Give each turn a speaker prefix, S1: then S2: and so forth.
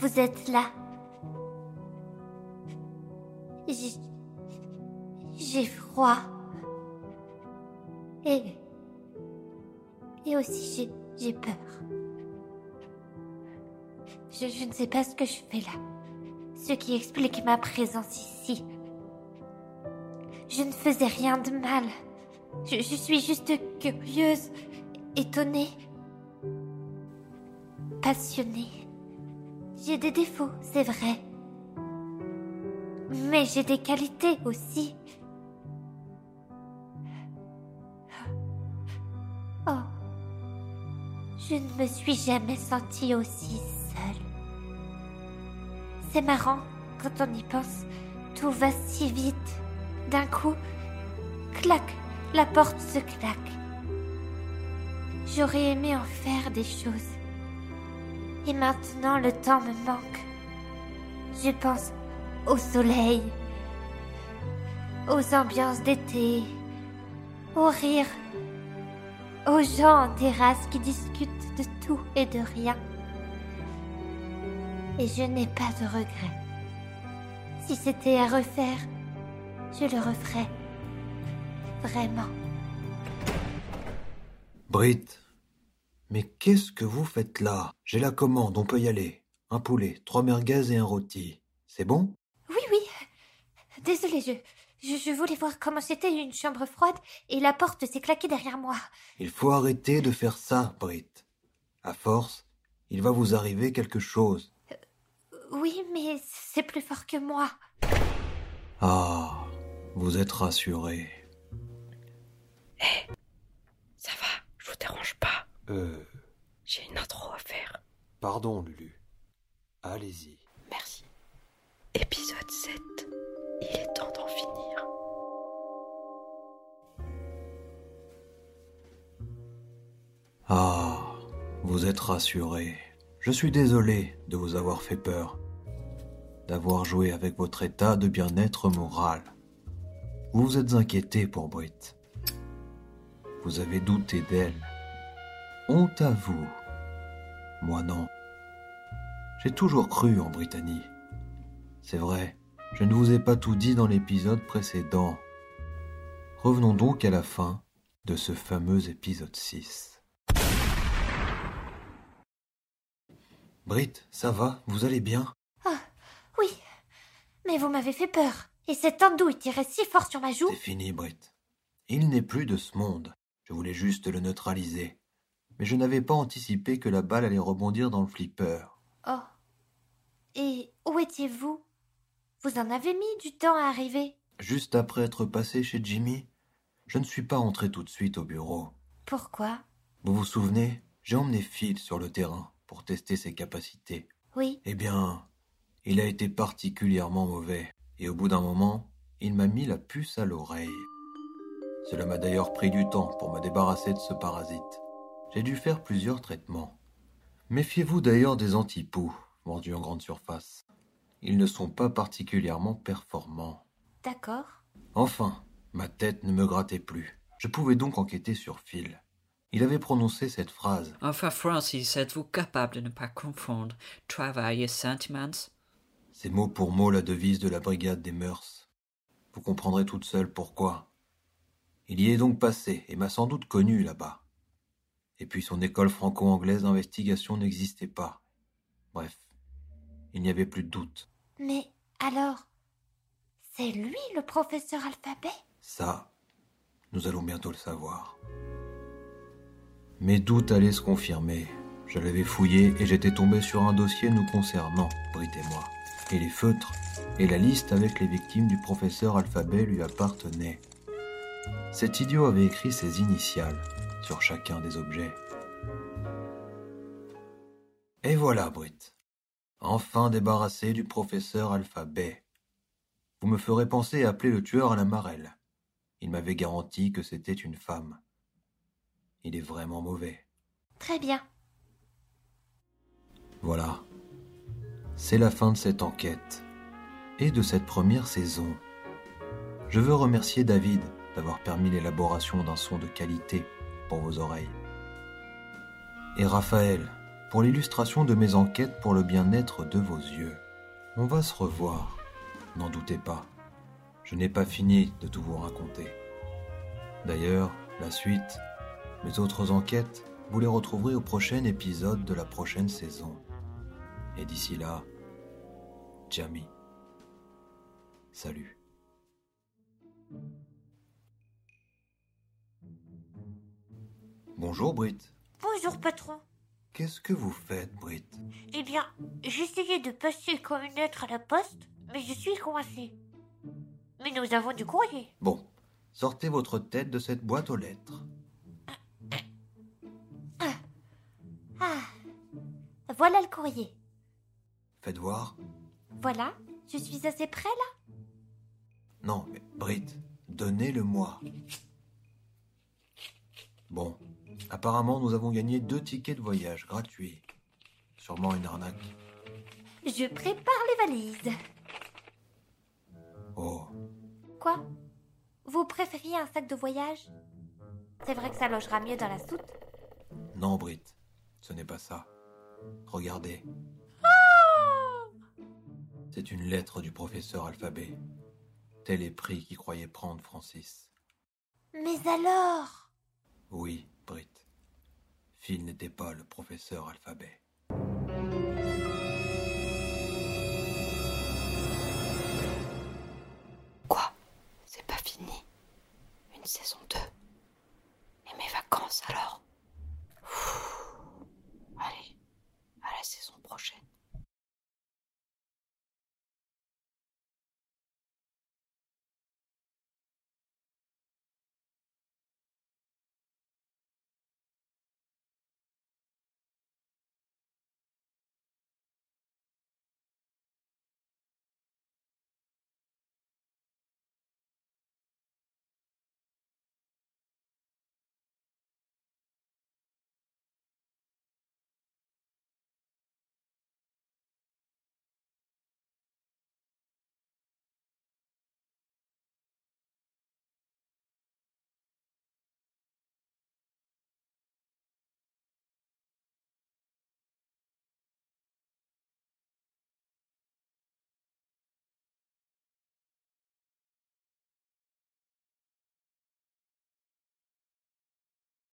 S1: Vous êtes là. J'ai... Froid. Et... Et aussi j'ai... J'ai peur. Je, ne sais pas ce que je fais là. Ce qui explique ma présence ici. Je ne faisais rien de mal. Je suis juste curieuse, étonnée, passionnée. J'ai des défauts, c'est vrai. Mais j'ai des qualités aussi. Oh. Je ne me suis jamais sentie aussi seule. C'est marrant, quand on y pense, tout va si vite. D'un coup, clac, la porte se claque. J'aurais aimé en faire des choses. Et maintenant, le temps me manque. Je pense au soleil, aux ambiances d'été, aux rires, aux gens en terrasse qui discutent de tout et de rien. Et je n'ai pas de regrets. Si c'était à refaire, je le referais. Vraiment.
S2: Brit, mais qu'est-ce que vous faites là? J'ai la commande, on peut y aller. Un poulet, trois merguez et un rôti. C'est bon?
S1: Oui, oui. Désolée, je, je, je voulais voir comment c'était une chambre froide et la porte s'est claquée derrière moi.
S2: Il faut arrêter de faire ça, Brit. À force, il va vous arriver quelque chose.
S1: Oui, mais c'est plus fort que moi.
S2: Ah, vous êtes rassuré.
S3: Ça va, je vous dérange pas.
S2: Euh,
S3: J'ai une intro à faire.
S2: pardon, Lulu. Allez-y.
S3: Merci. Épisode 7. Il est temps d'en finir.
S2: Ah, vous êtes rassuré. Je suis désolé de vous avoir fait peur, d'avoir joué avec votre état de bien-être moral. Vous vous êtes inquiété pour Brit. Vous avez douté d'elle. Honte à vous. Moi non. J'ai toujours cru en Britannie. C'est vrai, je ne vous ai pas tout dit dans l'épisode précédent. Revenons donc à la fin de ce fameux épisode 6. Brit, ça va? Vous allez bien?
S1: Oui, mais vous m'avez fait peur. Et cette andouille tirait si fort sur ma joue.
S2: C'est fini, Brit. Il n'est plus de ce monde. Je voulais juste le neutraliser. Mais je n'avais pas anticipé que la balle allait rebondir dans le flipper.
S1: Oh. Et où étiez-vous? Vous en avez mis du temps à arriver.
S2: Juste après être passé chez Jimmy, je ne suis pas entré tout de suite au bureau.
S1: Pourquoi?
S2: Vous vous souvenez? J'ai emmené Phil sur le terrain pour tester ses capacités.
S1: Oui.
S2: Eh bien, il a été particulièrement mauvais, et au bout d'un moment, il m'a mis la puce à l'oreille. Cela m'a d'ailleurs pris du temps pour me débarrasser de ce parasite. J'ai dû faire plusieurs traitements. Méfiez-vous d'ailleurs des antipoux vendus en grande surface. Ils ne sont pas particulièrement performants.
S1: D'accord.
S2: Enfin, ma tête ne me grattait plus. Je pouvais donc enquêter sur Phil. Il avait prononcé cette phrase.
S4: Enfin, Francis, êtes-vous capable de ne pas confondre travail et sentiments?
S2: C'est mot pour mot la devise de la brigade des mœurs. Vous comprendrez toute seule pourquoi. Il y est donc passé et m'a sans doute connu là-bas. Et puis son école franco-anglaise d'investigation n'existait pas. Bref, il n'y avait plus de doute.
S1: Mais alors, c'est lui le professeur alphabet?
S2: Ça, nous allons bientôt le savoir. Mes doutes allaient se confirmer. Je l'avais fouillé et j'étais tombé sur un dossier nous concernant, Brit et moi. Et les feutres et la liste avec les victimes du professeur alphabet lui appartenaient. Cet idiot avait écrit ses initiales sur chacun des objets. Et voilà, Brit. Enfin débarrassé du professeur alphabet. Vous me ferez penser à appeler le tueur à la marelle. Il m'avait garanti que c'était une femme. Il est vraiment mauvais.
S1: Très bien.
S2: Voilà. C'est la fin de cette enquête et de cette première saison. Je veux remercier David d'avoir permis l'élaboration d'un son de qualité vos oreilles. Et Raphaël pour l'illustration de mes enquêtes pour le bien-être de vos yeux. On va se revoir, n'en doutez pas. Je n'ai pas fini de tout vous raconter. D'ailleurs, la suite, mes autres enquêtes, vous les retrouverez au prochain épisode de la prochaine saison. Et d'ici là, Jamie. Salut. Bonjour Britt.
S1: Bonjour, patron.
S2: Qu'est-ce que vous faites, Britt?
S1: Eh bien, j'essayais de passer comme une lettre à la poste, mais je suis coincée. Mais nous avons du courrier.
S2: Bon, sortez votre tête de cette boîte aux lettres.
S1: Ah, voilà le courrier.
S2: Faites voir.
S1: Voilà, je suis assez près là.
S2: Non, mais Britt, donnez-le-moi. Bon, apparemment nous avons gagné deux tickets de voyage gratuits. Sûrement une arnaque.
S1: Je prépare les valises.
S2: Oh,
S1: Quoi? Vous préfériez un sac de voyage? C'est vrai que ça logera mieux dans la soute.
S2: non Britt, ce n'est pas ça. Regardez. C'est une lettre du professeur Alphabet. Tel est prix qui croyait prendre Francis.
S1: Mais alors?
S2: Oui, N'était pas le professeur Alphabet.
S3: Quoi? C'est pas fini? Une saison